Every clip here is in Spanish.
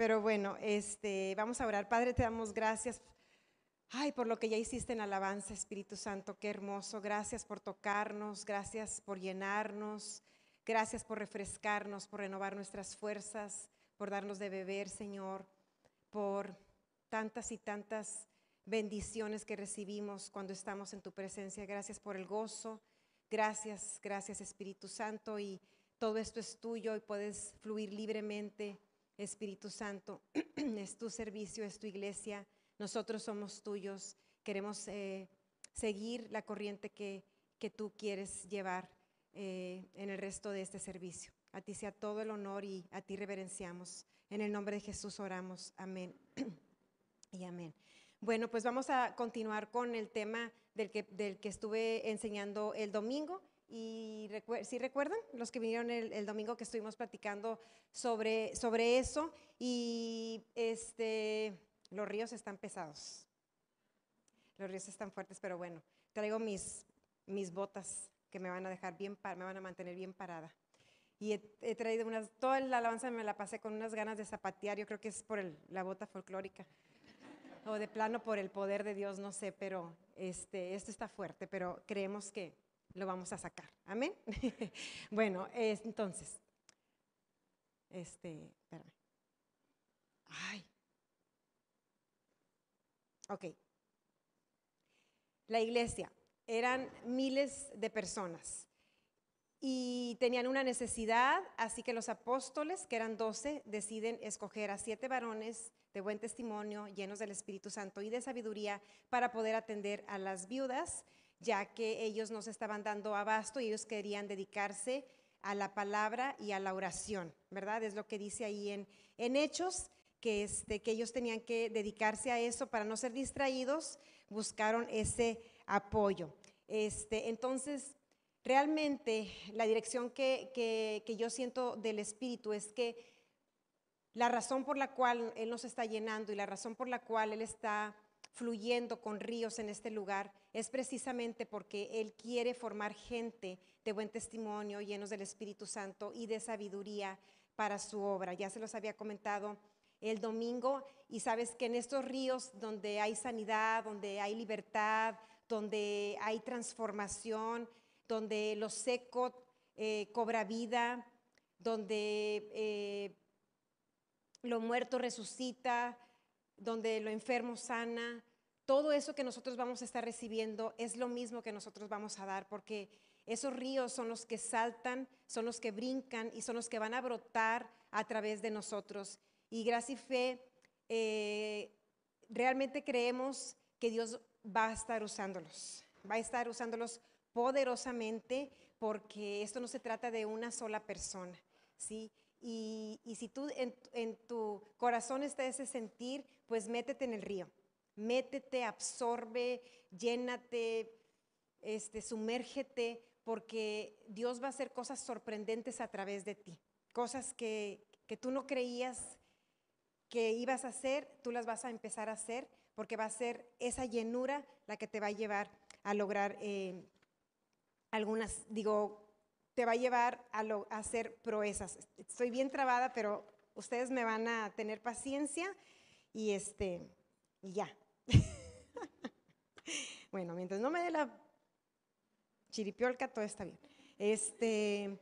Pero bueno, este, vamos a orar. Padre, te damos gracias. Ay, por lo que ya hiciste en alabanza, Espíritu Santo, qué hermoso. Gracias por tocarnos, gracias por llenarnos, gracias por refrescarnos, por renovar nuestras fuerzas, por darnos de beber, Señor, por tantas y tantas bendiciones que recibimos cuando estamos en tu presencia. Gracias por el gozo. Gracias, gracias Espíritu Santo. Y todo esto es tuyo y puedes fluir libremente Espíritu Santo, es tu servicio, es tu iglesia, nosotros somos tuyos, queremos eh, seguir la corriente que, tú quieres llevar eh, en el resto de este servicio. A ti sea todo el honor y a ti reverenciamos. En el nombre de Jesús oramos. Amén y amén. Bueno, pues vamos a continuar con el tema del que, del que estuve enseñando el domingo y si recuerdan, los que vinieron el, domingo que estuvimos platicando sobre, sobre eso, y este, los ríos están pesados. Los ríos están fuertes, pero bueno, traigo mis, mis botas que me van a dejar bien, me van a mantener bien parada. Y he, traído unas, toda la alabanza me la pasé con unas ganas de zapatear, yo creo que es por la bota folclórica. O de plano por el poder de Dios, no sé, pero este, esto está fuerte, pero creemos que, lo vamos a sacar. Amén. bueno, entonces, este, espérame. Ay. Ok. La iglesia, eran miles de personas y tenían una necesidad, así que los apóstoles, que eran doce, deciden escoger a siete varones de buen testimonio, llenos del Espíritu Santo y de sabiduría, para poder atender a las viudas ya que ellos no se estaban dando abasto y ellos querían dedicarse a la palabra y a la oración, ¿verdad? Es lo que dice ahí en, en Hechos, que, este, que ellos tenían que dedicarse a eso para no ser distraídos, buscaron ese apoyo. Este, entonces, realmente la dirección que, que, que yo siento del Espíritu es que la razón por la cual Él nos está llenando y la razón por la cual Él está fluyendo con ríos en este lugar es precisamente porque Él quiere formar gente de buen testimonio, llenos del Espíritu Santo y de sabiduría para su obra. Ya se los había comentado el domingo y sabes que en estos ríos donde hay sanidad, donde hay libertad, donde hay transformación, donde lo seco eh, cobra vida, donde eh, lo muerto resucita, donde lo enfermo sana, todo eso que nosotros vamos a estar recibiendo es lo mismo que nosotros vamos a dar, porque esos ríos son los que saltan, son los que brincan y son los que van a brotar a través de nosotros. Y gracia y fe, eh, realmente creemos que Dios va a estar usándolos, va a estar usándolos poderosamente, porque esto no se trata de una sola persona, ¿sí? Y, si tú en, tu corazón está ese sentir, pues métete en el río, métete, absorbe, llénate, este, sumérgete, porque Dios va a hacer cosas sorprendentes a través de ti, cosas que, tú no creías que ibas a hacer, tú las vas a empezar a hacer, porque va a ser esa llenura la que te va a llevar a lograr eh, algunas, digo, te va a llevar a, hacer proezas. Estoy bien trabada, pero ustedes me van a tener paciencia y este, y ya. bueno, mientras no me dé la chiripiolca, todo está bien. Este,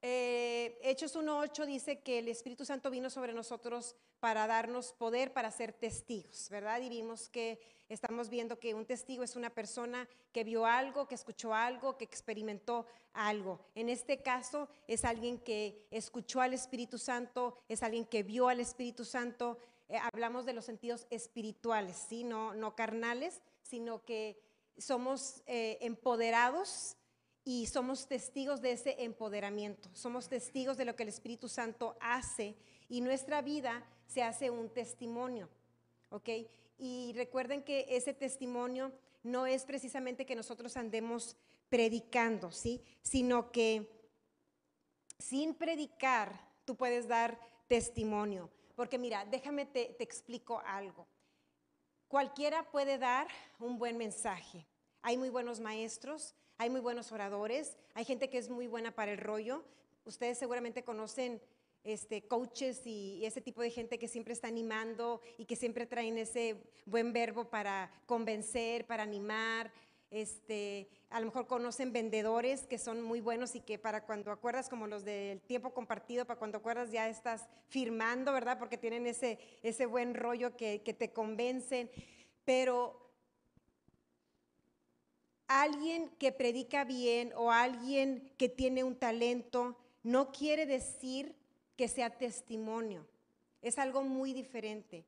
eh, Hechos 1.8 dice que el Espíritu Santo vino sobre nosotros para darnos poder para ser testigos, ¿verdad? Y vimos que estamos viendo que un testigo es una persona que vio algo, que escuchó algo, que experimentó algo. En este caso es alguien que escuchó al Espíritu Santo, es alguien que vio al Espíritu Santo. Eh, hablamos de los sentidos espirituales, ¿sí? no, no carnales, sino que somos eh, empoderados y somos testigos de ese empoderamiento. Somos testigos de lo que el Espíritu Santo hace y nuestra vida se hace un testimonio, ¿ok? Y recuerden que ese testimonio no es precisamente que nosotros andemos predicando, ¿sí? Sino que sin predicar tú puedes dar testimonio. Porque mira, déjame te, te explico algo. Cualquiera puede dar un buen mensaje. Hay muy buenos maestros, hay muy buenos oradores, hay gente que es muy buena para el rollo. Ustedes seguramente conocen este, coaches y, ese tipo de gente que siempre está animando y que siempre traen ese buen verbo para convencer, para animar. Este, a lo mejor conocen vendedores que son muy buenos y que para cuando acuerdas, como los del tiempo compartido, para cuando acuerdas ya estás firmando, ¿verdad? Porque tienen ese, ese buen rollo que, que te convencen. Pero alguien que predica bien o alguien que tiene un talento no quiere decir que sea testimonio. Es algo muy diferente.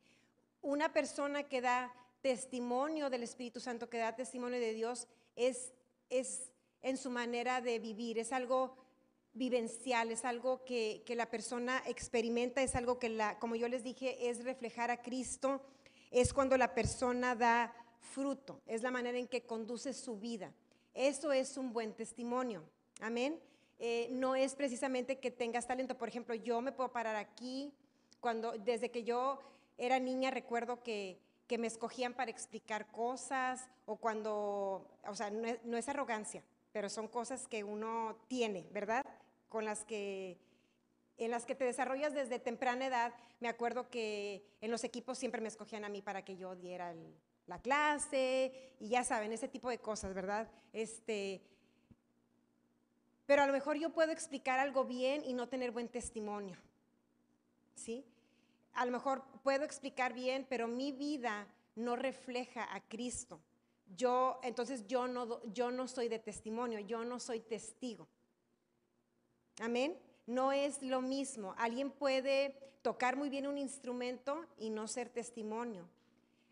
Una persona que da testimonio del Espíritu Santo, que da testimonio de Dios, es, es en su manera de vivir, es algo vivencial, es algo que, que, la persona experimenta, es algo que, la, como yo les dije, es reflejar a Cristo, es cuando la persona da fruto, es la manera en que conduce su vida. Eso es un buen testimonio. Amén. Eh, no es precisamente que tengas talento. Por ejemplo, yo me puedo parar aquí. Cuando, desde que yo era niña, recuerdo que, que me escogían para explicar cosas o cuando, o sea, no es, arrogancia, pero son cosas que uno tiene, ¿verdad? Con las que en las que te desarrollas desde temprana edad, me acuerdo que en los equipos siempre me escogían a mí para que yo diera la clase y ya saben, ese tipo de cosas, ¿verdad? Este, pero a lo mejor yo puedo explicar algo bien y no tener buen testimonio, ¿sí? A lo mejor puedo explicar bien, pero mi vida no refleja a Cristo. Yo, entonces yo no, yo no soy de testimonio, yo no soy testigo. Amén. No es lo mismo. Alguien puede tocar muy bien un instrumento y no ser testimonio.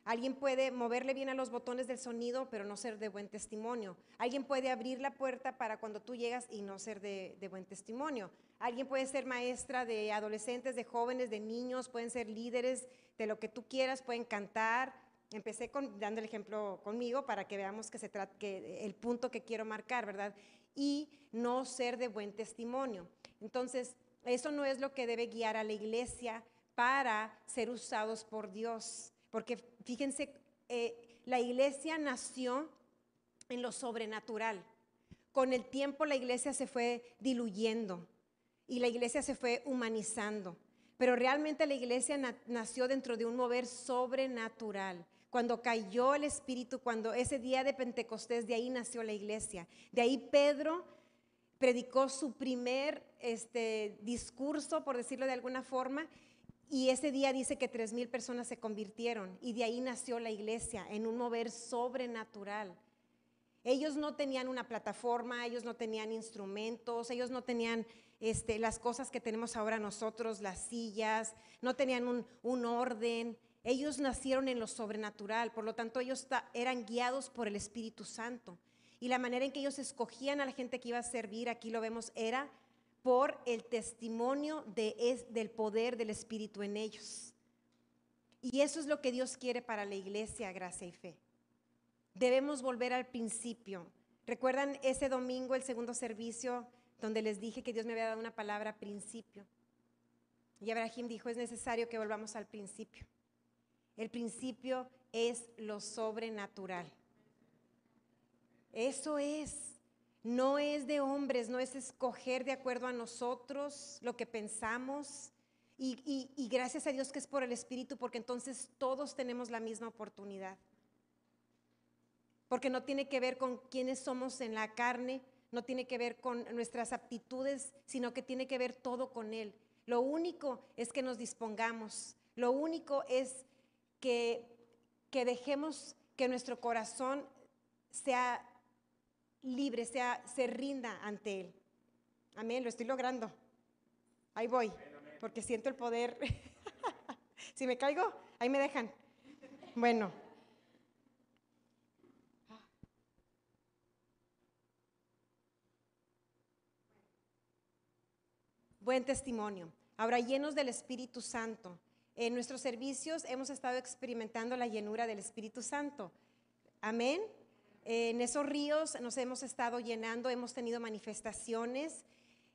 Alguien puede moverle bien a los botones del sonido, pero no ser de buen testimonio. Alguien puede abrir la puerta para cuando tú llegas y no ser de, buen testimonio. Alguien puede ser maestra de adolescentes, de jóvenes, de niños, pueden ser líderes de lo que tú quieras, pueden cantar. Empecé con, dando el ejemplo conmigo para que veamos que se trata, que el punto que quiero marcar, ¿verdad? Y no ser de buen testimonio. Entonces, eso no es lo que debe guiar a la iglesia para ser usados por Dios. Porque fíjense, eh, la iglesia nació en lo sobrenatural. Con el tiempo la iglesia se fue diluyendo y la iglesia se fue humanizando. Pero realmente la iglesia nació dentro de un mover sobrenatural. Cuando cayó el Espíritu, cuando ese día de Pentecostés, de ahí nació la iglesia. De ahí Pedro predicó su primer este, discurso, por decirlo de alguna forma, y ese día dice que tres mil personas se convirtieron y de ahí nació la iglesia en un mover sobrenatural. Ellos no tenían una plataforma, ellos no tenían instrumentos, ellos no tenían este, las cosas que tenemos ahora nosotros, las sillas, no tenían un, un orden. Ellos nacieron en lo sobrenatural, por lo tanto ellos eran guiados por el Espíritu Santo. Y la manera en que ellos escogían a la gente que iba a servir, aquí lo vemos, era por el testimonio de del poder del Espíritu en ellos. Y eso es lo que Dios quiere para la iglesia, gracia y fe. Debemos volver al principio. ¿Recuerdan ese domingo, el segundo servicio, donde les dije que Dios me había dado una palabra principio? Y Abraham dijo, es necesario que volvamos al principio. El principio es lo sobrenatural. Eso es. No es de hombres, no es escoger de acuerdo a nosotros lo que pensamos. Y, gracias a Dios que es por el Espíritu, porque entonces todos tenemos la misma oportunidad. Porque no tiene que ver con quiénes somos en la carne, no tiene que ver con nuestras aptitudes, sino que tiene que ver todo con Él. Lo único es que nos dispongamos, lo único es que, que dejemos que nuestro corazón sea libre, sea, se rinda ante Él. Amén, lo estoy logrando. Ahí voy, porque siento el poder. si me caigo, ahí me dejan. Bueno. Buen testimonio. Ahora, llenos del Espíritu Santo. En nuestros servicios hemos estado experimentando la llenura del Espíritu Santo. Amén en esos ríos nos hemos estado llenando, hemos tenido manifestaciones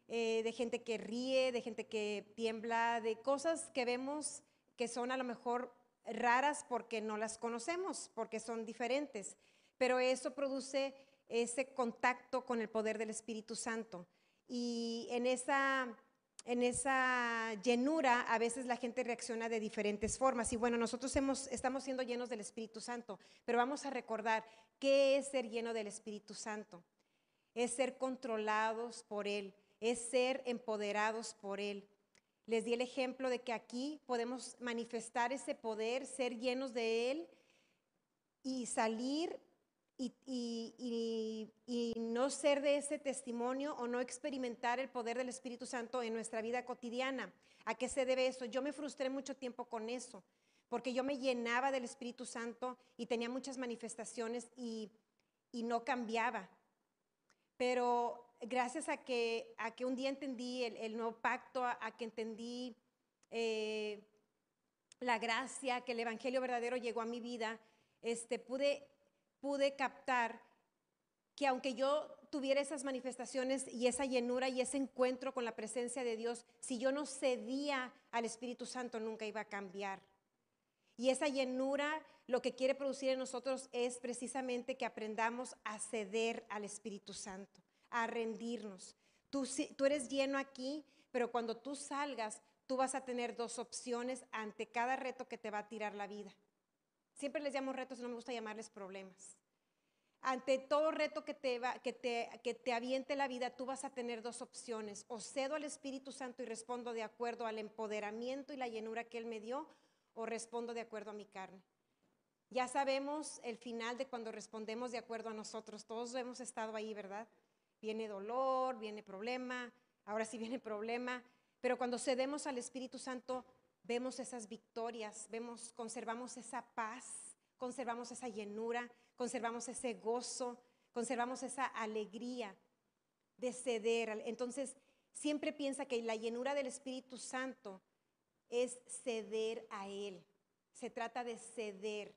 eh, de gente que ríe, de gente que tiembla, de cosas que vemos que son a lo mejor raras porque no las conocemos, porque son diferentes. Pero eso produce ese contacto con el poder del Espíritu Santo. Y en esa en esa llenura, a veces la gente reacciona de diferentes formas. Y bueno, nosotros estamos siendo llenos del Espíritu Santo, pero vamos a recordar qué es ser lleno del Espíritu Santo. Es ser controlados por Él, es ser empoderados por Él. Les di el ejemplo de que aquí podemos manifestar ese poder, ser llenos de Él y salir y, no ser de ese testimonio o no experimentar el poder del Espíritu Santo en nuestra vida cotidiana. ¿A qué se debe eso? Yo me frustré mucho tiempo con eso, porque yo me llenaba del Espíritu Santo y tenía muchas manifestaciones y, no cambiaba. Pero gracias a que, a que un día entendí el, nuevo pacto, a, que entendí eh, la gracia, que el Evangelio verdadero llegó a mi vida, este, pude pude captar que aunque yo tuviera esas manifestaciones y esa llenura y ese encuentro con la presencia de Dios, si yo no cedía al Espíritu Santo, nunca iba a cambiar. Y esa llenura lo que quiere producir en nosotros es precisamente que aprendamos a ceder al Espíritu Santo, a rendirnos. Tú, tú eres lleno aquí, pero cuando tú salgas, tú vas a tener dos opciones ante cada reto que te va a tirar la vida. Siempre les llamo retos, no me gusta llamarles problemas. Ante todo reto que te, va, que, te, que te aviente la vida, tú vas a tener dos opciones. O cedo al Espíritu Santo y respondo de acuerdo al empoderamiento y la llenura que Él me dio, o respondo de acuerdo a mi carne. Ya sabemos el final de cuando respondemos de acuerdo a nosotros. Todos hemos estado ahí, ¿verdad? Viene dolor, viene problema, ahora sí viene problema. Pero cuando cedemos al Espíritu Santo, vemos esas victorias, vemos, conservamos esa paz, conservamos esa llenura, conservamos ese gozo, conservamos esa alegría de ceder. Entonces, siempre piensa que la llenura del Espíritu Santo es ceder a Él. Se trata de ceder.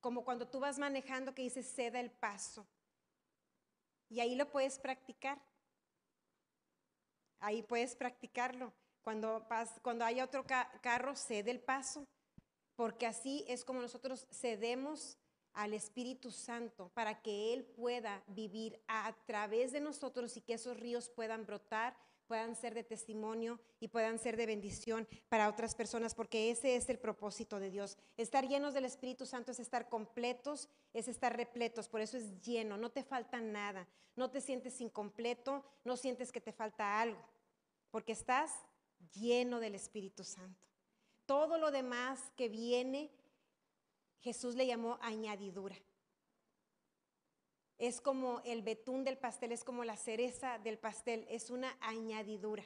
Como cuando tú vas manejando que dices ceda el paso. Y ahí lo puedes practicar. Ahí puedes practicarlo. Cuando, cuando haya otro carro, cede el paso, porque así es como nosotros cedemos al Espíritu Santo para que Él pueda vivir a través de nosotros y que esos ríos puedan brotar, puedan ser de testimonio y puedan ser de bendición para otras personas, porque ese es el propósito de Dios. Estar llenos del Espíritu Santo es estar completos, es estar repletos, por eso es lleno, no te falta nada, no te sientes incompleto, no sientes que te falta algo, porque estás lleno del Espíritu Santo. Todo lo demás que viene, Jesús le llamó añadidura. Es como el betún del pastel, es como la cereza del pastel, es una añadidura,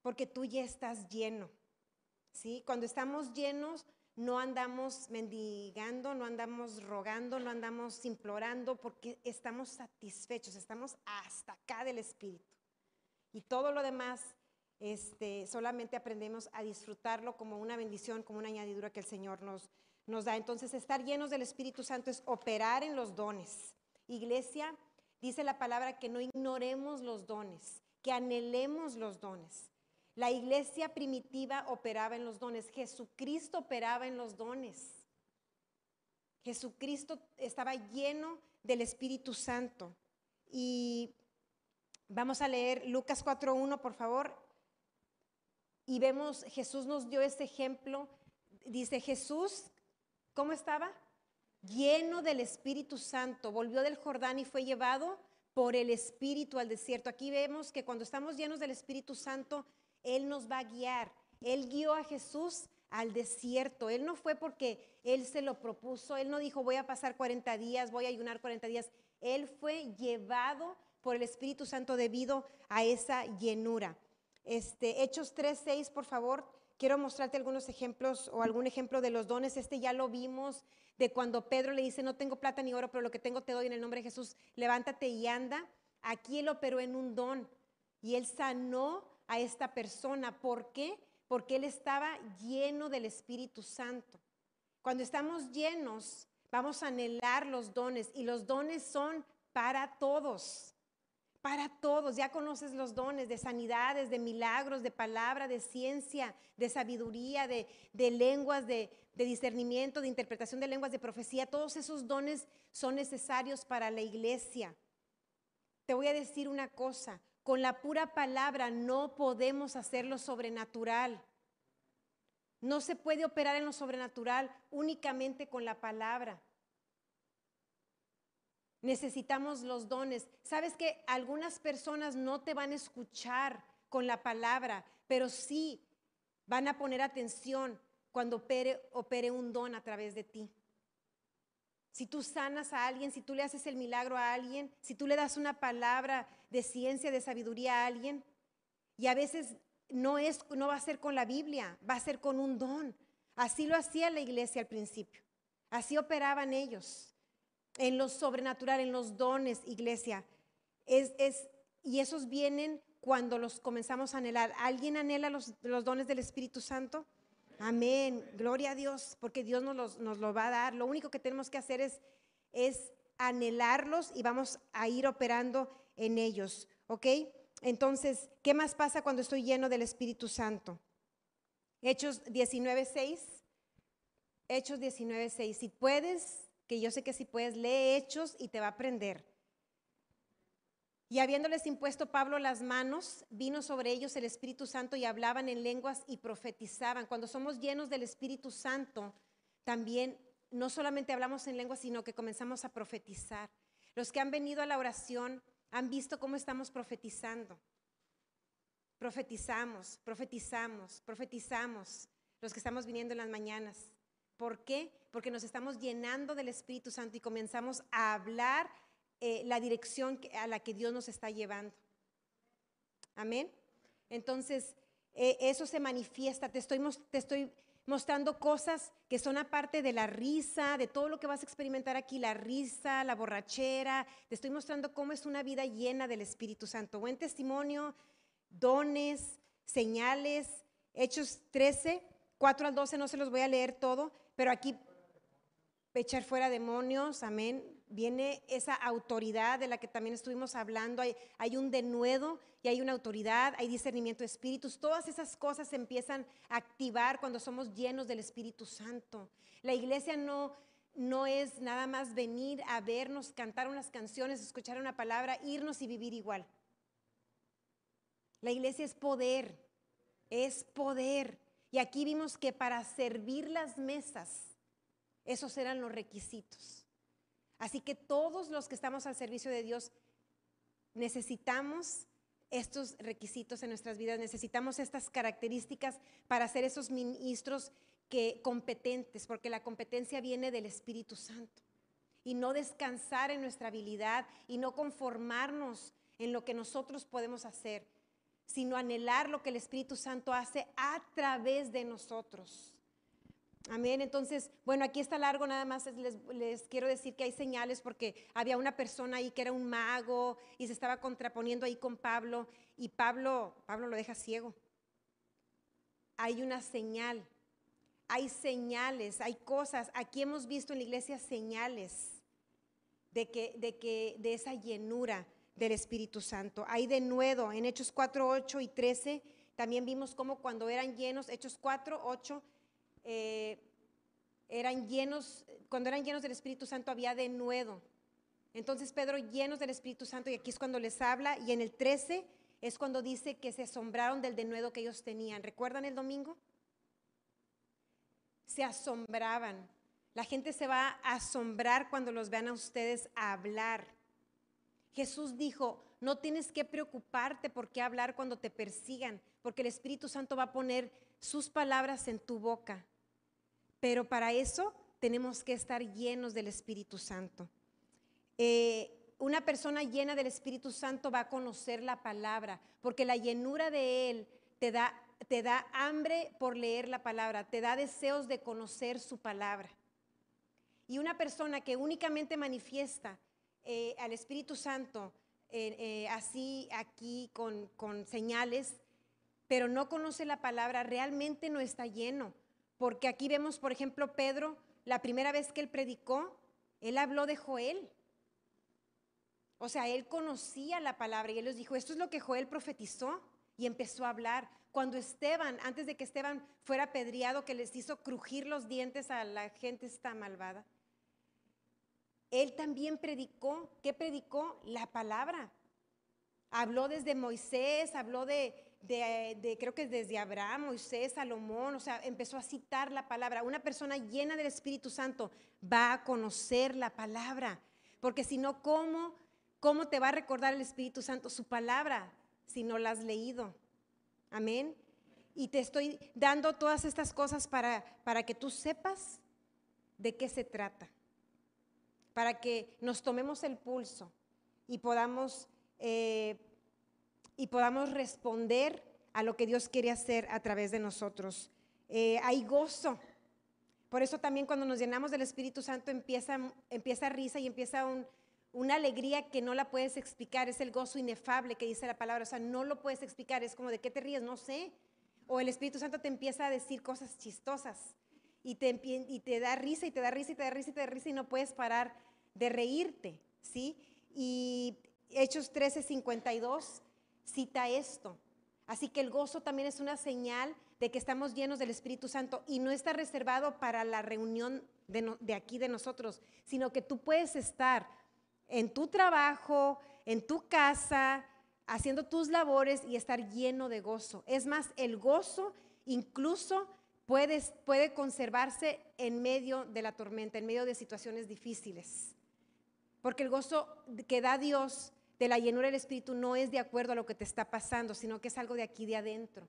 porque tú ya estás lleno. ¿sí? Cuando estamos llenos, no andamos mendigando, no andamos rogando, no andamos implorando, porque estamos satisfechos, estamos hasta acá del Espíritu. Y todo lo demás este, solamente aprendemos a disfrutarlo como una bendición, como una añadidura que el Señor nos, nos da. Entonces, estar llenos del Espíritu Santo es operar en los dones. Iglesia, dice la palabra que no ignoremos los dones, que anhelemos los dones. La iglesia primitiva operaba en los dones, Jesucristo operaba en los dones. Jesucristo estaba lleno del Espíritu Santo. Y vamos a leer Lucas 4.1, por favor y vemos, Jesús nos dio ese ejemplo. Dice Jesús, ¿cómo estaba? Lleno del Espíritu Santo. Volvió del Jordán y fue llevado por el Espíritu al desierto. Aquí vemos que cuando estamos llenos del Espíritu Santo, Él nos va a guiar. Él guió a Jesús al desierto. Él no fue porque Él se lo propuso. Él no dijo voy a pasar 40 días, voy a ayunar 40 días. Él fue llevado por el Espíritu Santo debido a esa llenura. Este, Hechos 3.6, por favor. Quiero mostrarte algunos ejemplos o algún ejemplo de los dones. Este ya lo vimos de cuando Pedro le dice, no tengo plata ni oro, pero lo que tengo te doy en el nombre de Jesús. Levántate y anda. Aquí él operó en un don y él sanó a esta persona. ¿Por qué? Porque él estaba lleno del Espíritu Santo. Cuando estamos llenos, vamos a anhelar los dones y los dones son para todos para todos. Ya conoces los dones de sanidades, de milagros, de palabra, de ciencia, de sabiduría, de, lenguas, de, discernimiento, de interpretación de lenguas, de profecía. Todos esos dones son necesarios para la iglesia. Te voy a decir una cosa, Con la pura palabra no podemos hacer lo sobrenatural. No se puede operar en lo sobrenatural únicamente con la palabra. Necesitamos los dones. Sabes que algunas personas no te van a escuchar con la palabra, pero sí van a poner atención cuando opere, un don a través de ti. Si tú sanas a alguien, si tú le haces el milagro a alguien, si tú le das una palabra de ciencia, de sabiduría a alguien, y a veces no, es, no va a ser con la Biblia, va a ser con un don. Así lo hacía la iglesia al principio. Así operaban ellos en lo sobrenatural, en los dones, iglesia. Es, es, y esos vienen cuando los comenzamos a anhelar. ¿Alguien anhela los, dones del Espíritu Santo? Amén. Gloria a Dios, porque Dios nos, los, nos lo va a dar. Lo único que tenemos que hacer es, es anhelarlos y vamos a ir operando en ellos. ¿Ok? Entonces, ¿qué más pasa cuando estoy lleno del Espíritu Santo? Hechos 19.6. Hechos 19.6. Si puedes, que yo sé que si puedes, lee Hechos y te va a aprender. Y habiéndoles impuesto Pablo las manos, vino sobre ellos el Espíritu Santo y hablaban en lenguas y profetizaban. Cuando somos llenos del Espíritu Santo, también no solamente hablamos en lenguas, sino que comenzamos a profetizar. Los que han venido a la oración han visto cómo estamos profetizando. Profetizamos, profetizamos, profetizamos los que estamos viniendo en las mañanas. ¿Por qué? Porque nos estamos llenando del Espíritu Santo y comenzamos a hablar eh, la dirección a la que Dios nos está llevando. Amén. Entonces, eh, eso se manifiesta. Te estoy, te estoy mostrando cosas que son aparte de la risa, de todo lo que vas a experimentar aquí, la risa, la borrachera. Te estoy mostrando cómo es una vida llena del Espíritu Santo. Buen testimonio, dones, señales. Hechos 13, 4 al 12, no se los voy a leer todo, pero aquí echar fuera demonios, amén. Viene esa autoridad de la que también estuvimos hablando. Hay, un denuedo y hay una autoridad, hay discernimiento de espíritus. Todas esas cosas se empiezan a activar cuando somos llenos del Espíritu Santo. La iglesia no, no es nada más venir a vernos, cantar unas canciones, escuchar una palabra, irnos y vivir igual. La iglesia es poder, es poder. Y aquí vimos que para servir las mesas, esos eran los requisitos. Así que todos los que estamos al servicio de Dios necesitamos estos requisitos en nuestras vidas, necesitamos estas características para ser esos ministros que competentes, porque la competencia viene del Espíritu Santo. Y no descansar en nuestra habilidad y no conformarnos en lo que nosotros podemos hacer, sino anhelar lo que el Espíritu Santo hace a través de nosotros. Amén. Entonces, bueno, aquí está largo, nada más les, quiero decir que hay señales porque había una persona ahí que era un mago y se estaba contraponiendo ahí con Pablo y Pablo, Pablo lo deja ciego. Hay una señal, hay señales, hay cosas. Aquí hemos visto en la iglesia señales de que, de que, de esa llenura del Espíritu Santo. Hay de nuevo en Hechos 4, 8 y 13, también vimos cómo cuando eran llenos, Hechos 4, 8, eh, eran llenos, cuando eran llenos del Espíritu Santo había de nuevo. Entonces Pedro llenos del Espíritu Santo y aquí es cuando les habla y en el 13 es cuando dice que se asombraron del denuedo que ellos tenían. ¿Recuerdan el domingo? Se asombraban. La gente se va a asombrar cuando los vean a ustedes hablar. Jesús dijo, no tienes que preocuparte por qué hablar cuando te persigan, porque el Espíritu Santo va a poner sus palabras en tu boca. Pero para eso tenemos que estar llenos del Espíritu Santo. Eh, una persona llena del Espíritu Santo va a conocer la palabra, porque la llenura de Él te da, te da hambre por leer la palabra, te da deseos de conocer su palabra. Y una persona que únicamente manifiesta eh, al Espíritu Santo eh, así aquí con, con señales, pero no conoce la palabra, realmente no está lleno porque aquí vemos, por ejemplo, Pedro, la primera vez que él predicó, él habló de Joel. O sea, él conocía la palabra y él les dijo, esto es lo que Joel profetizó y empezó a hablar. Cuando Esteban, antes de que Esteban fuera apedreado, que les hizo crujir los dientes a la gente esta malvada, él también predicó, ¿qué predicó? La palabra. habló desde Moisés, habló de, creo que desde Abraham, Moisés, Salomón, o sea, empezó a citar la palabra. Una persona llena del Espíritu Santo va a conocer la palabra, porque si no, ¿cómo, ¿cómo te va a recordar el Espíritu Santo su palabra si no la has leído? Amén. Y te estoy dando todas estas cosas para, para que tú sepas de qué se trata, para que nos tomemos el pulso y podamos, eh, y podamos responder a lo que Dios quiere hacer a través de nosotros. Eh, hay gozo. Por eso también cuando nos llenamos del Espíritu Santo empieza, empieza risa y empieza una alegría que no la puedes explicar. Es el gozo inefable que dice la palabra. O sea, no lo puedes explicar. Es como de qué te ríes, no sé. O el Espíritu Santo te empieza a decir cosas chistosas y te, da risa y te da risa y te da risa y te da risa y no puedes parar de reírte, ¿sí? Y Hechos 13:52 cita esto. Así que el gozo también es una señal de que estamos llenos del Espíritu Santo y no está reservado para la reunión de, aquí de nosotros, sino que tú puedes estar en tu trabajo, en tu casa, haciendo tus labores y estar lleno de gozo. Es más, el gozo incluso puede, conservarse en medio de la tormenta, en medio de situaciones difíciles. Porque el gozo que da Dios de la llenura del Espíritu no es de acuerdo a lo que te está pasando, sino que es algo de aquí de adentro.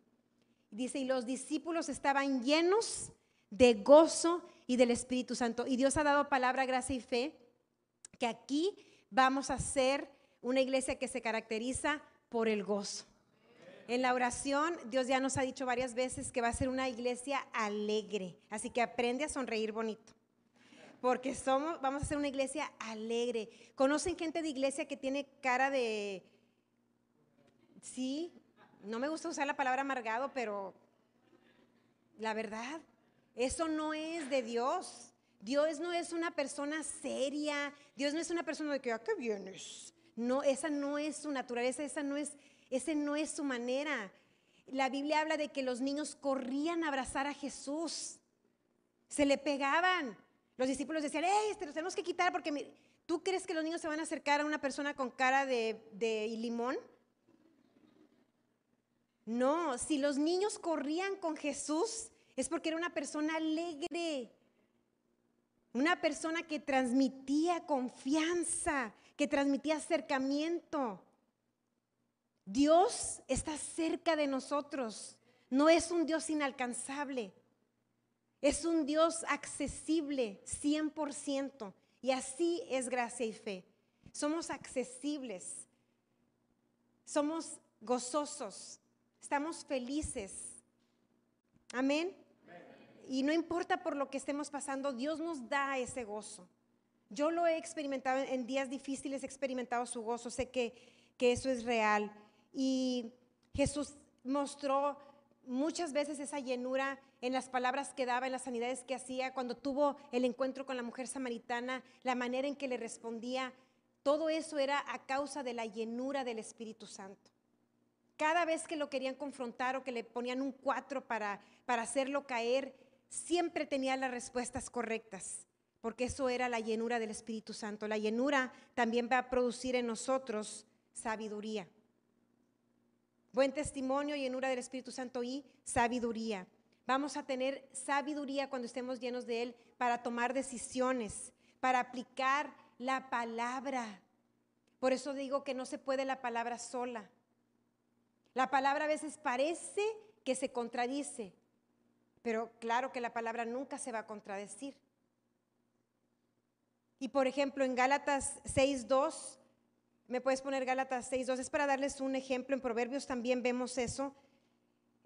Dice, y los discípulos estaban llenos de gozo y del Espíritu Santo. Y Dios ha dado palabra, gracia y fe, que aquí vamos a ser una iglesia que se caracteriza por el gozo. En la oración, Dios ya nos ha dicho varias veces que va a ser una iglesia alegre. Así que aprende a sonreír bonito. Porque somos, vamos a ser una iglesia alegre. ¿Conocen gente de iglesia que tiene cara de... Sí, no me gusta usar la palabra amargado, pero la verdad, eso no es de Dios. Dios no es una persona seria. Dios no es una persona de que, ¿a qué vienes? No, esa no es su naturaleza, esa no es, ese no es su manera. La Biblia habla de que los niños corrían a abrazar a Jesús. Se le pegaban. Los discípulos decían, ¡eh, te los tenemos que quitar porque ¿tú crees que los niños se van a acercar a una persona con cara de limón? No, si los niños corrían con Jesús es porque era una persona alegre, una persona que transmitía confianza, que transmitía acercamiento. Dios está cerca de nosotros. No es un Dios inalcanzable. Es un Dios accesible 100%. Y así es gracia y fe. Somos accesibles. Somos gozosos. Estamos felices. Amén. Y no importa por lo que estemos pasando, Dios nos da ese gozo. Yo lo he experimentado en días difíciles, he experimentado su gozo, sé que, que eso es real. Y Jesús mostró muchas veces esa llenura en las palabras que daba, en las sanidades que hacía, cuando tuvo el encuentro con la mujer samaritana, la manera en que le respondía, todo eso era a causa de la llenura del Espíritu Santo. Cada vez que lo querían confrontar o que le ponían un cuatro para, para hacerlo caer, siempre tenía las respuestas correctas porque eso era la llenura del Espíritu Santo. La llenura también va a producir en nosotros sabiduría. Buen testimonio, llenura del Espíritu Santo y sabiduría. Vamos a tener sabiduría cuando estemos llenos de Él para tomar decisiones, para aplicar la palabra. Por eso digo que no se puede la palabra sola. La palabra a veces parece que se contradice, pero claro que la palabra nunca se va a contradecir. Y por ejemplo, en Gálatas 6.2, me puedes poner Gálatas 6.2, es para darles un ejemplo, en Proverbios también vemos eso.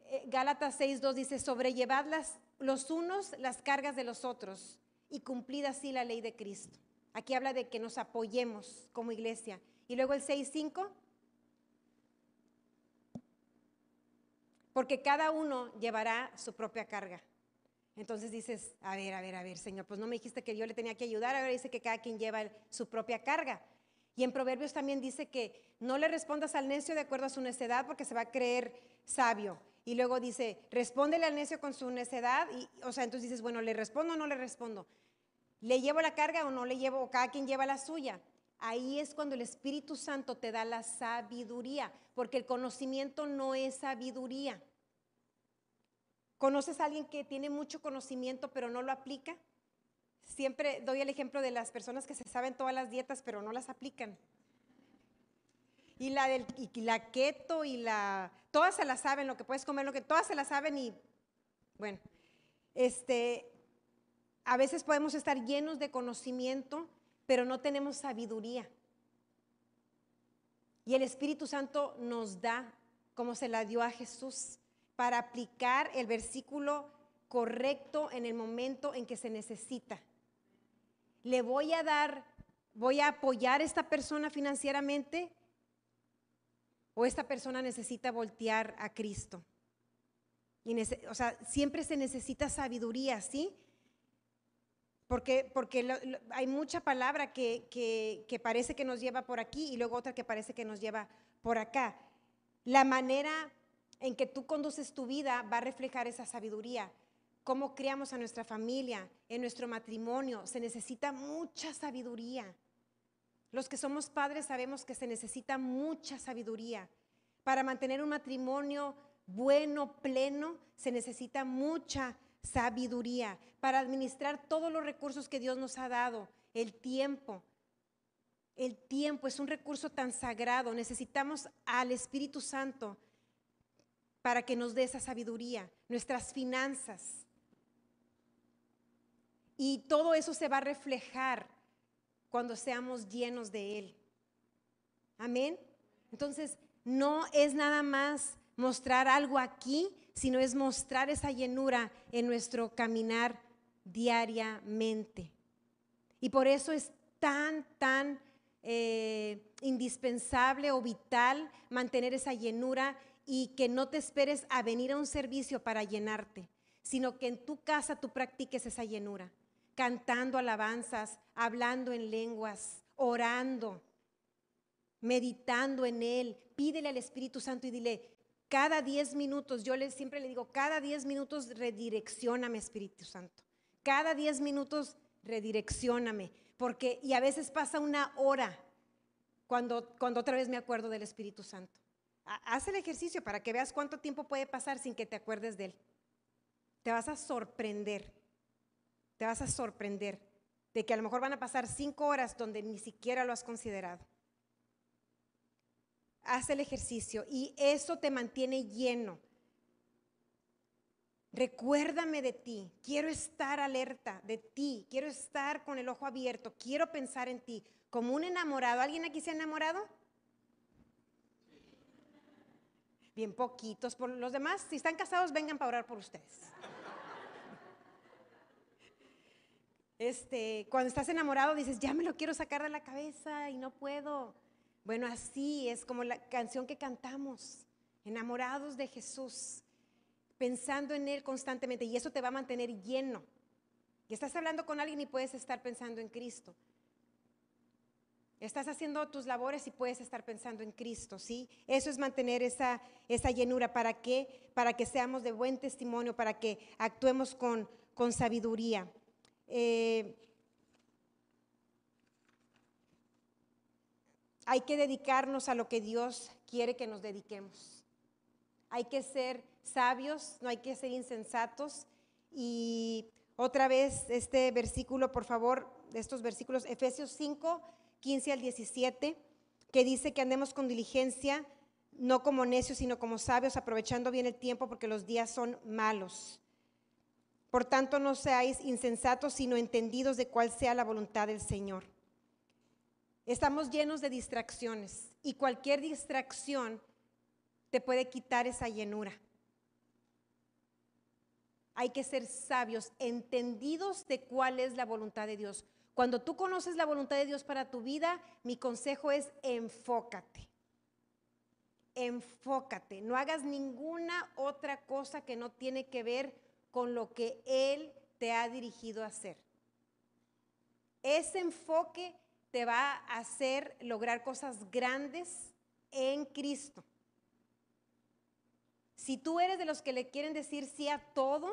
Eh, Gálatas 6.2 dice, sobrellevad las, los unos las cargas de los otros y cumplid así la ley de Cristo. Aquí habla de que nos apoyemos como iglesia. Y luego el 6.5, porque cada uno llevará su propia carga. Entonces dices, a ver, a ver, a ver, Señor, pues no me dijiste que yo le tenía que ayudar, ahora dice que cada quien lleva su propia carga. Y en Proverbios también dice que no le respondas al necio de acuerdo a su necedad porque se va a creer sabio. Y luego dice, respóndele al necio con su necedad. Y, o sea, entonces dices, bueno, ¿le respondo o no le respondo? ¿Le llevo la carga o no le llevo? O cada quien lleva la suya. ahí es cuando el Espíritu Santo te da la sabiduría, porque el conocimiento no es sabiduría. ¿Conoces a alguien que tiene mucho conocimiento pero no lo aplica? Siempre doy el ejemplo de las personas que se saben todas las dietas pero no las aplican. Y la, del, y la keto y la... Todas se las saben, lo que puedes comer, lo que todas se las saben y bueno, este, a veces podemos estar llenos de conocimiento, pero no tenemos sabiduría. Y el Espíritu Santo nos da, como se la dio a Jesús, para aplicar el versículo correcto en el momento en que se necesita. Le voy a dar, voy a apoyar a esta persona financieramente o esta persona necesita voltear a Cristo. Y o sea, siempre se necesita sabiduría, ¿sí? Porque, porque hay mucha palabra que, que, parece que nos lleva por aquí y luego otra que parece que nos lleva por acá. La manera en que tú conduces tu vida va a reflejar esa sabiduría. Cómo criamos a nuestra familia, en nuestro matrimonio, se necesita mucha sabiduría. Los que somos padres sabemos que se necesita mucha sabiduría. Para mantener un matrimonio bueno, pleno, se necesita mucha sabiduría para administrar todos los recursos que Dios nos ha dado, el tiempo. El tiempo es un recurso tan sagrado. Necesitamos al Espíritu Santo para que nos dé esa sabiduría, nuestras finanzas. Y todo eso se va a reflejar cuando seamos llenos de Él. Amén. Entonces, no es nada más mostrar algo aquí, sino es mostrar esa llenura en nuestro caminar diariamente. Y por eso es tan, tan eh, indispensable o vital mantener esa llenura y que no te esperes a venir a un servicio para llenarte, sino que en tu casa tú practiques esa llenura, cantando alabanzas, hablando en lenguas, orando, meditando en Él. Pídele al Espíritu Santo y dile, cada 10 minutos, yo siempre le digo, cada 10 minutos redireccioname, Espíritu Santo. Cada 10 minutos redireccioname. Porque, y a veces pasa una hora cuando, cuando otra vez me acuerdo del Espíritu Santo. Haz el ejercicio para que veas cuánto tiempo puede pasar sin que te acuerdes de Él. Te vas a sorprender. Te vas a sorprender de que a lo mejor van a pasar cinco horas donde ni siquiera lo has considerado haz el ejercicio y eso te mantiene lleno. Recuérdame de ti, quiero estar alerta de ti, quiero estar con el ojo abierto, quiero pensar en ti, como un enamorado. ¿Alguien aquí se ha enamorado? Bien poquitos, por los demás, si están casados, vengan para orar por ustedes. Este, cuando estás enamorado dices, ya me lo quiero sacar de la cabeza y no puedo. Bueno, así es como la canción que cantamos, enamorados de Jesús, pensando en Él constantemente y eso te va a mantener lleno. Y estás hablando con alguien y puedes estar pensando en Cristo. Estás haciendo tus labores y puedes estar pensando en Cristo, ¿sí? Eso es mantener esa, esa llenura. ¿Para qué? Para que seamos de buen testimonio, para que actuemos con, con sabiduría. Eh, Hay que dedicarnos a lo que Dios quiere que nos dediquemos. Hay que ser sabios, no hay que ser insensatos. Y otra vez este versículo, por favor, estos versículos, Efesios 5, 15 al 17, que dice que andemos con diligencia, no como necios, sino como sabios, aprovechando bien el tiempo porque los días son malos. Por tanto, no seáis insensatos, sino entendidos de cuál sea la voluntad del Señor. Estamos llenos de distracciones y cualquier distracción te puede quitar esa llenura. Hay que ser sabios, entendidos de cuál es la voluntad de Dios. Cuando tú conoces la voluntad de Dios para tu vida, mi consejo es enfócate. Enfócate, no hagas ninguna otra cosa que no tiene que ver con lo que Él te ha dirigido a hacer. Ese enfoque te va a hacer lograr cosas grandes en Cristo. Si tú eres de los que le quieren decir sí a todo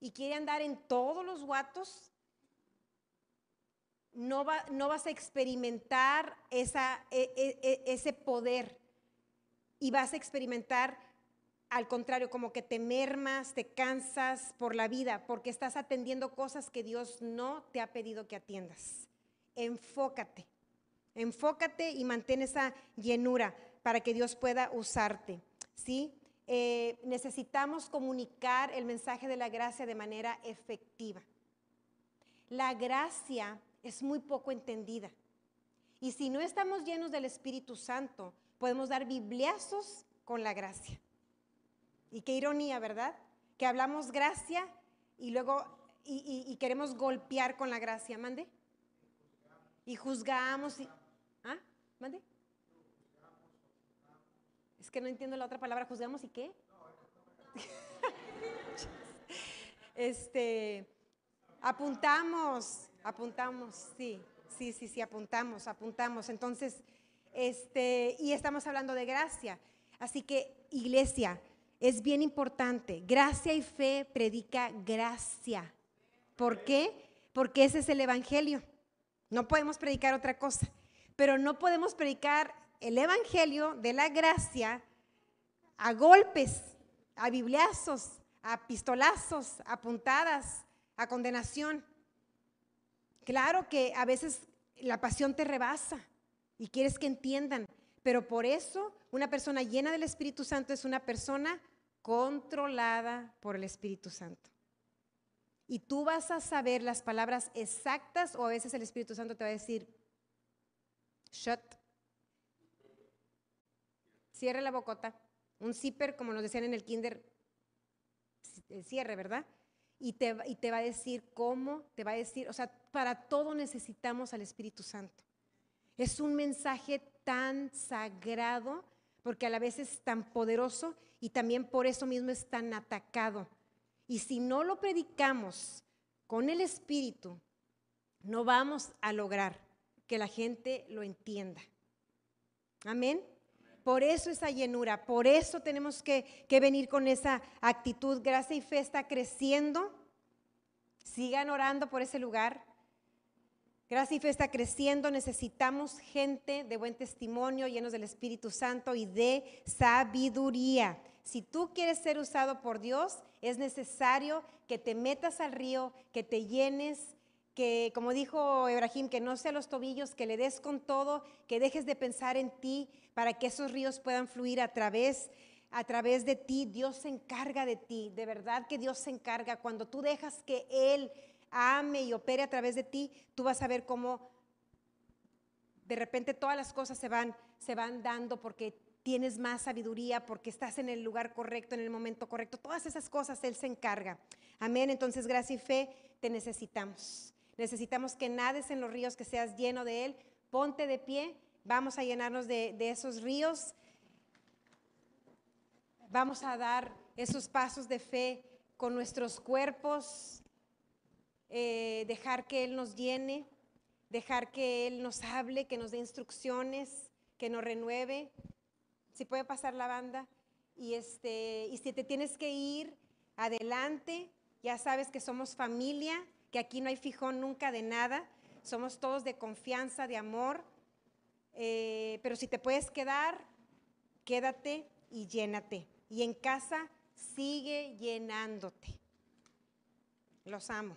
y quiere andar en todos los guatos, no, va, no vas a experimentar esa, e, e, e, ese poder y vas a experimentar al contrario, como que te mermas, te cansas por la vida, porque estás atendiendo cosas que Dios no te ha pedido que atiendas. Enfócate, enfócate y mantén esa llenura para que Dios pueda usarte. ¿sí? Eh, necesitamos comunicar el mensaje de la gracia de manera efectiva. La gracia es muy poco entendida. Y si no estamos llenos del Espíritu Santo, podemos dar bibliazos con la gracia. Y qué ironía, ¿verdad? Que hablamos gracia y luego y, queremos golpear con la gracia, mande. Y juzgamos y ¿Ah? ¿Mande? Es que no entiendo la otra palabra, juzgamos y qué? este apuntamos, apuntamos, sí, sí, sí, sí, apuntamos, apuntamos. Entonces, este, y estamos hablando de gracia. Así que, iglesia, es bien importante. Gracia y fe predica gracia. ¿Por qué? Porque ese es el Evangelio. No podemos predicar otra cosa. Pero no podemos predicar el Evangelio de la gracia a golpes, a bibliazos, a pistolazos, a puntadas, a condenación. Claro que a veces la pasión te rebasa y quieres que entiendan, pero por eso una persona llena del Espíritu Santo es una persona controlada por el Espíritu Santo. Y tú vas a saber las palabras exactas o a veces el Espíritu Santo te va a decir, shut. Cierre la bocota. Un zipper, como nos decían en el kinder, el cierre, ¿verdad? Y te, y te va a decir cómo, te va a decir, o sea, para todo necesitamos al Espíritu Santo. Es un mensaje tan sagrado porque a la vez es tan poderoso y también por eso mismo es tan atacado. Y si no lo predicamos con el Espíritu, no vamos a lograr que la gente lo entienda. Amén. Por eso esa llenura, por eso tenemos que, que, venir con esa actitud. Gracia y fe está creciendo. Sigan orando por ese lugar. Gracia y fe está creciendo, necesitamos gente de buen testimonio, llenos del Espíritu Santo y de sabiduría. Si tú quieres ser usado por Dios, es necesario que te metas al río, que te llenes, que, como dijo Ibrahim, que no sea los tobillos, que le des con todo, que dejes de pensar en ti para que esos ríos puedan fluir a través a través de ti, Dios se encarga de ti, de verdad que Dios se encarga. Cuando tú dejas que Él ame y opere a través de ti, tú vas a ver cómo de repente todas las cosas se van, se van dando porque tienes más sabiduría, porque estás en el lugar correcto, en el momento correcto. Todas esas cosas Él se encarga. Amén. Entonces, gracia y fe, te necesitamos. Necesitamos que nades en los ríos, que seas lleno de Él. Ponte de pie. Vamos a llenarnos de, de esos ríos. Vamos a dar esos pasos de fe con nuestros cuerpos, eh, dejar que Él nos llene, dejar que Él nos hable, que nos dé instrucciones, que nos renueve. Si puede pasar la banda. Y, este, y si te tienes que ir adelante, ya sabes que somos familia, que aquí no hay fijón nunca de nada, somos todos de confianza, de amor. Eh, pero si te puedes quedar, quédate y llénate. Y en casa sigue llenándote. Los amo.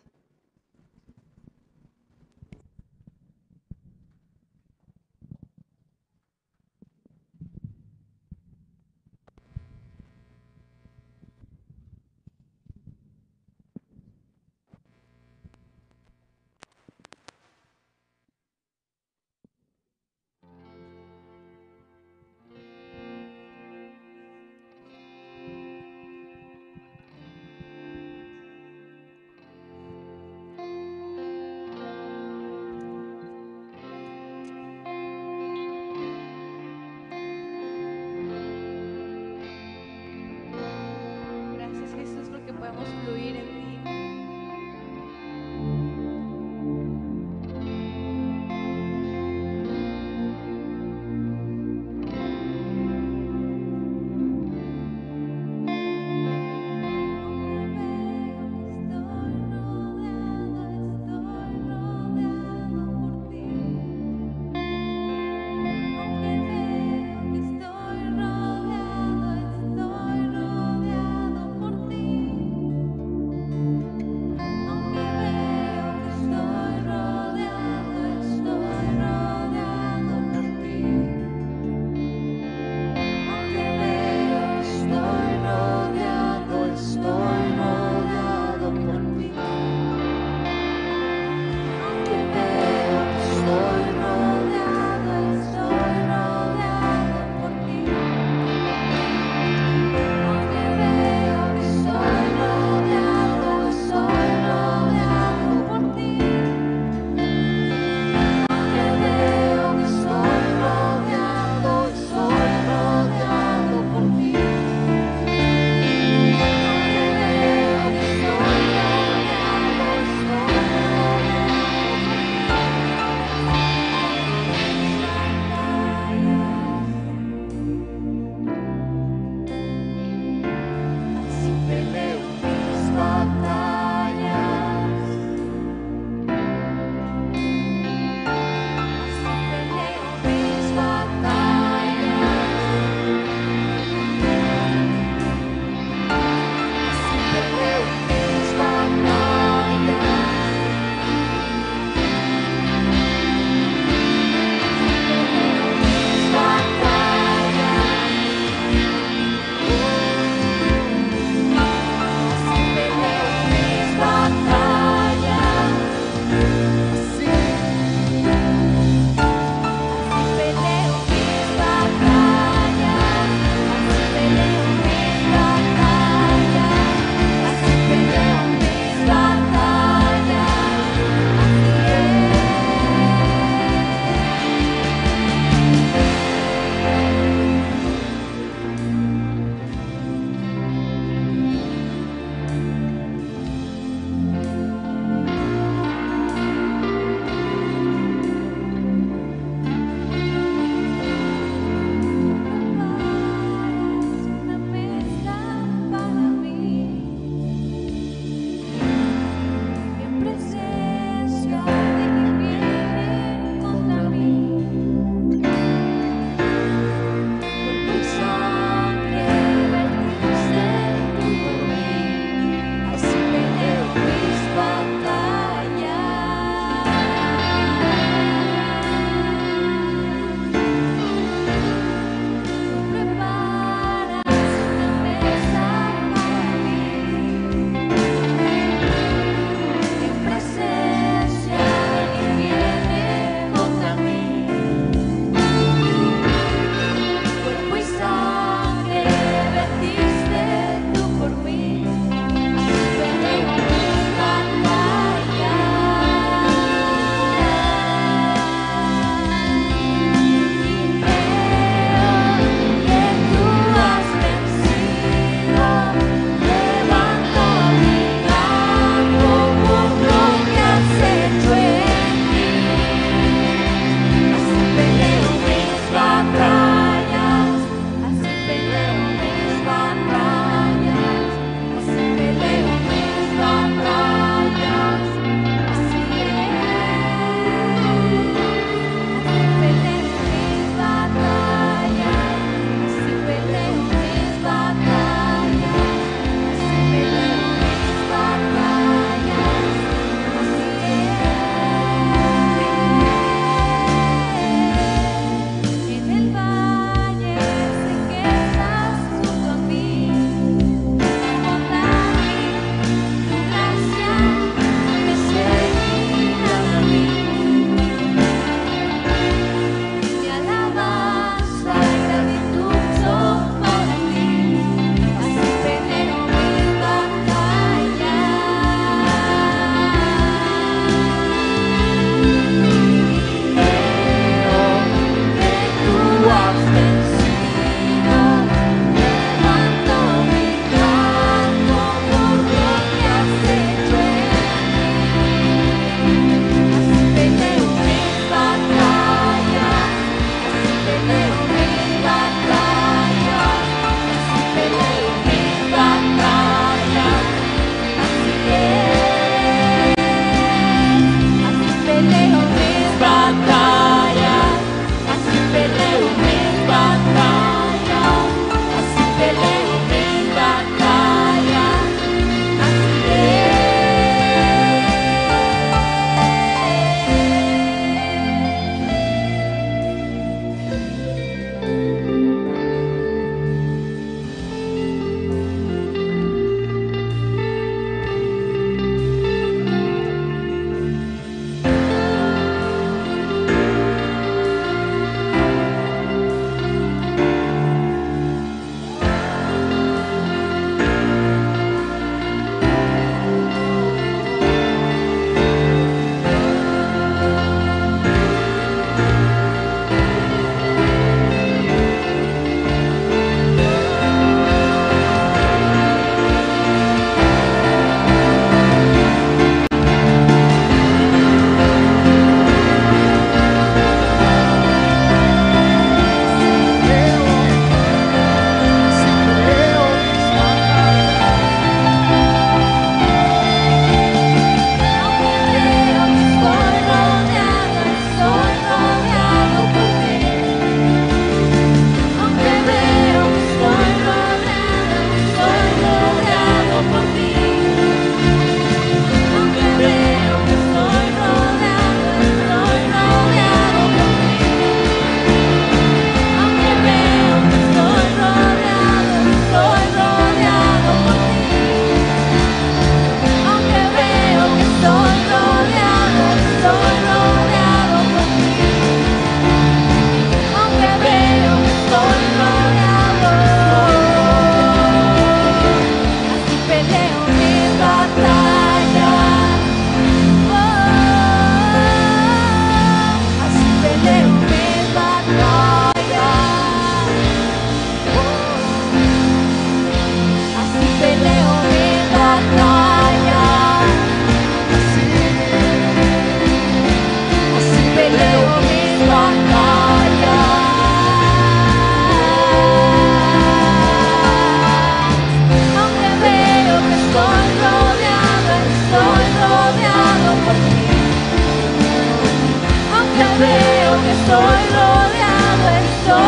Porque Estoy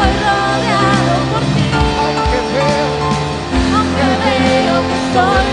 rodeado por ti. Aunque veo, aunque veo que estoy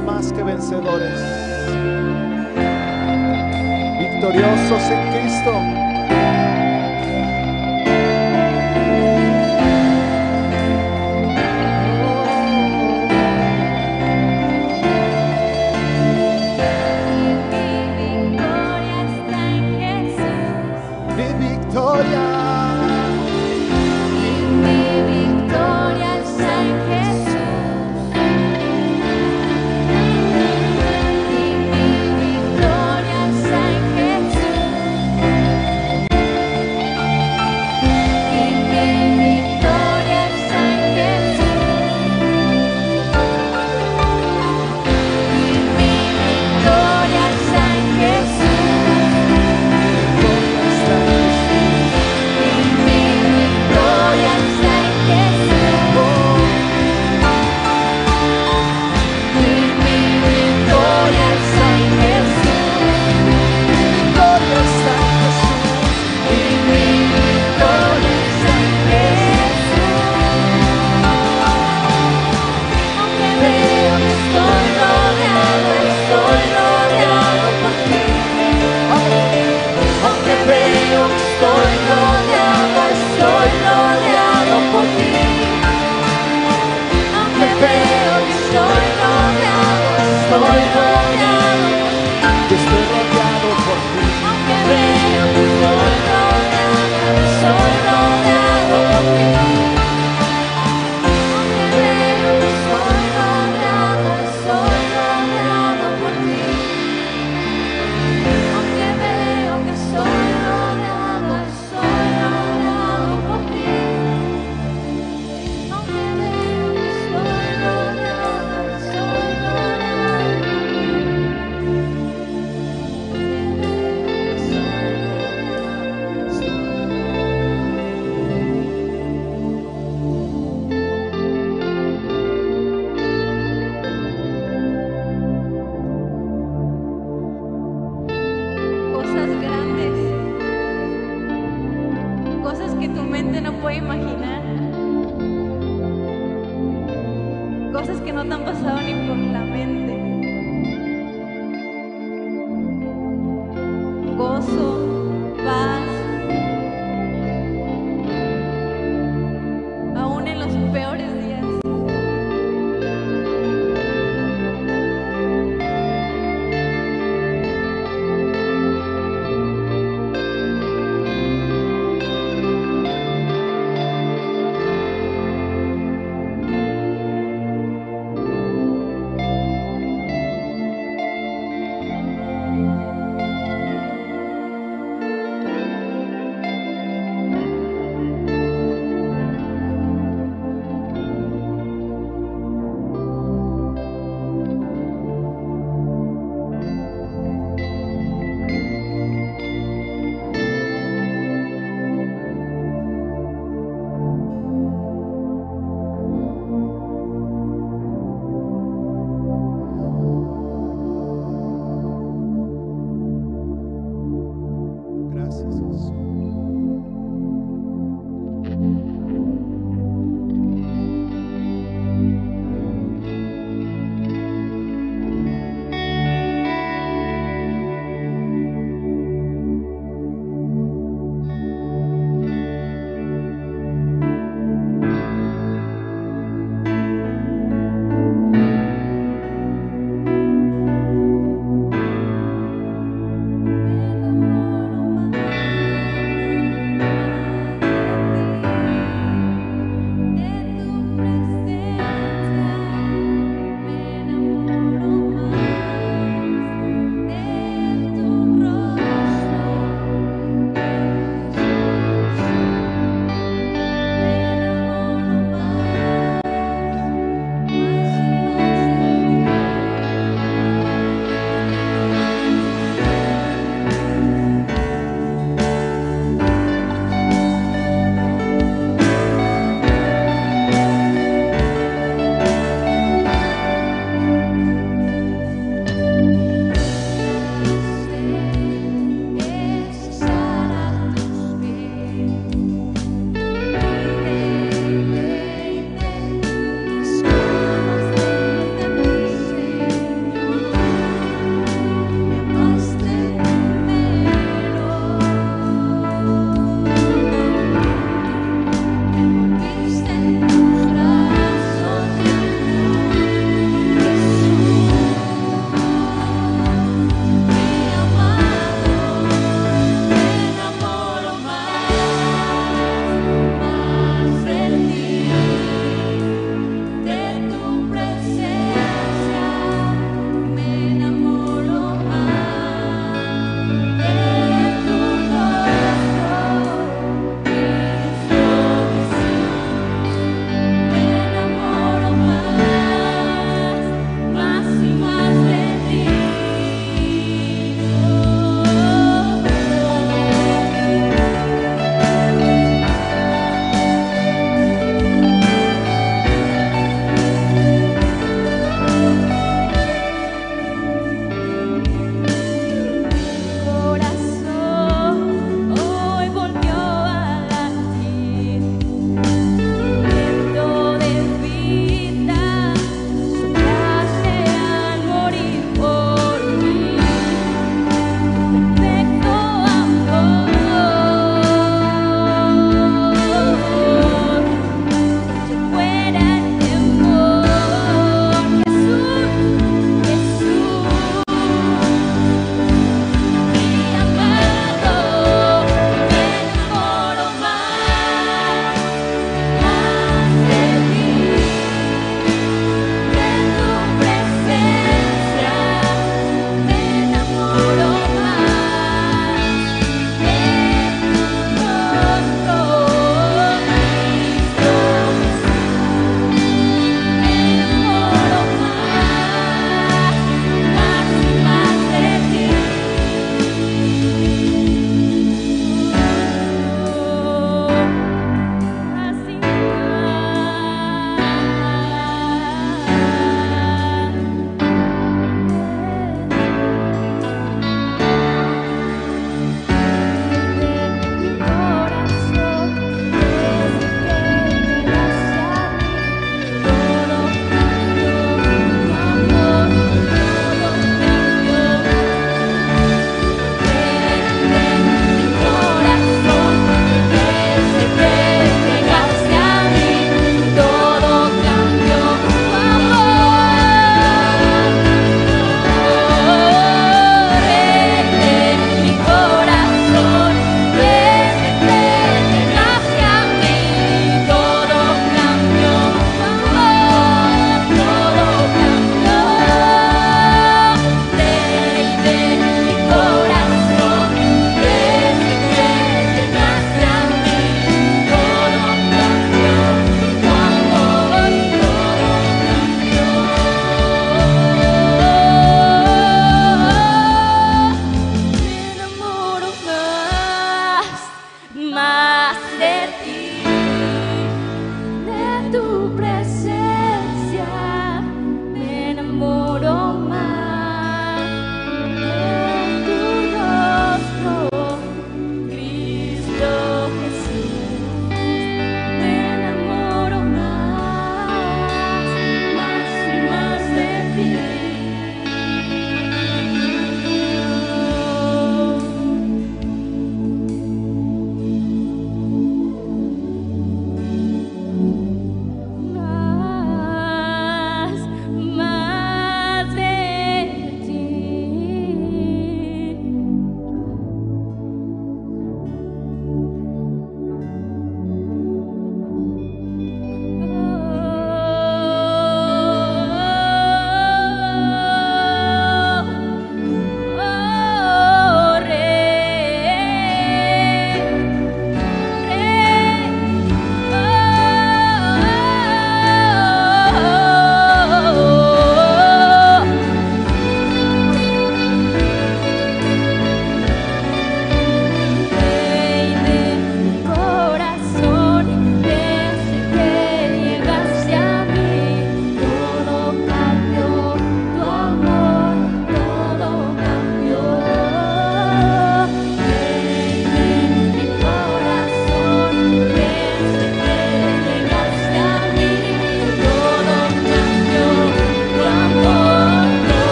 más que vencedores, victoriosos en Cristo.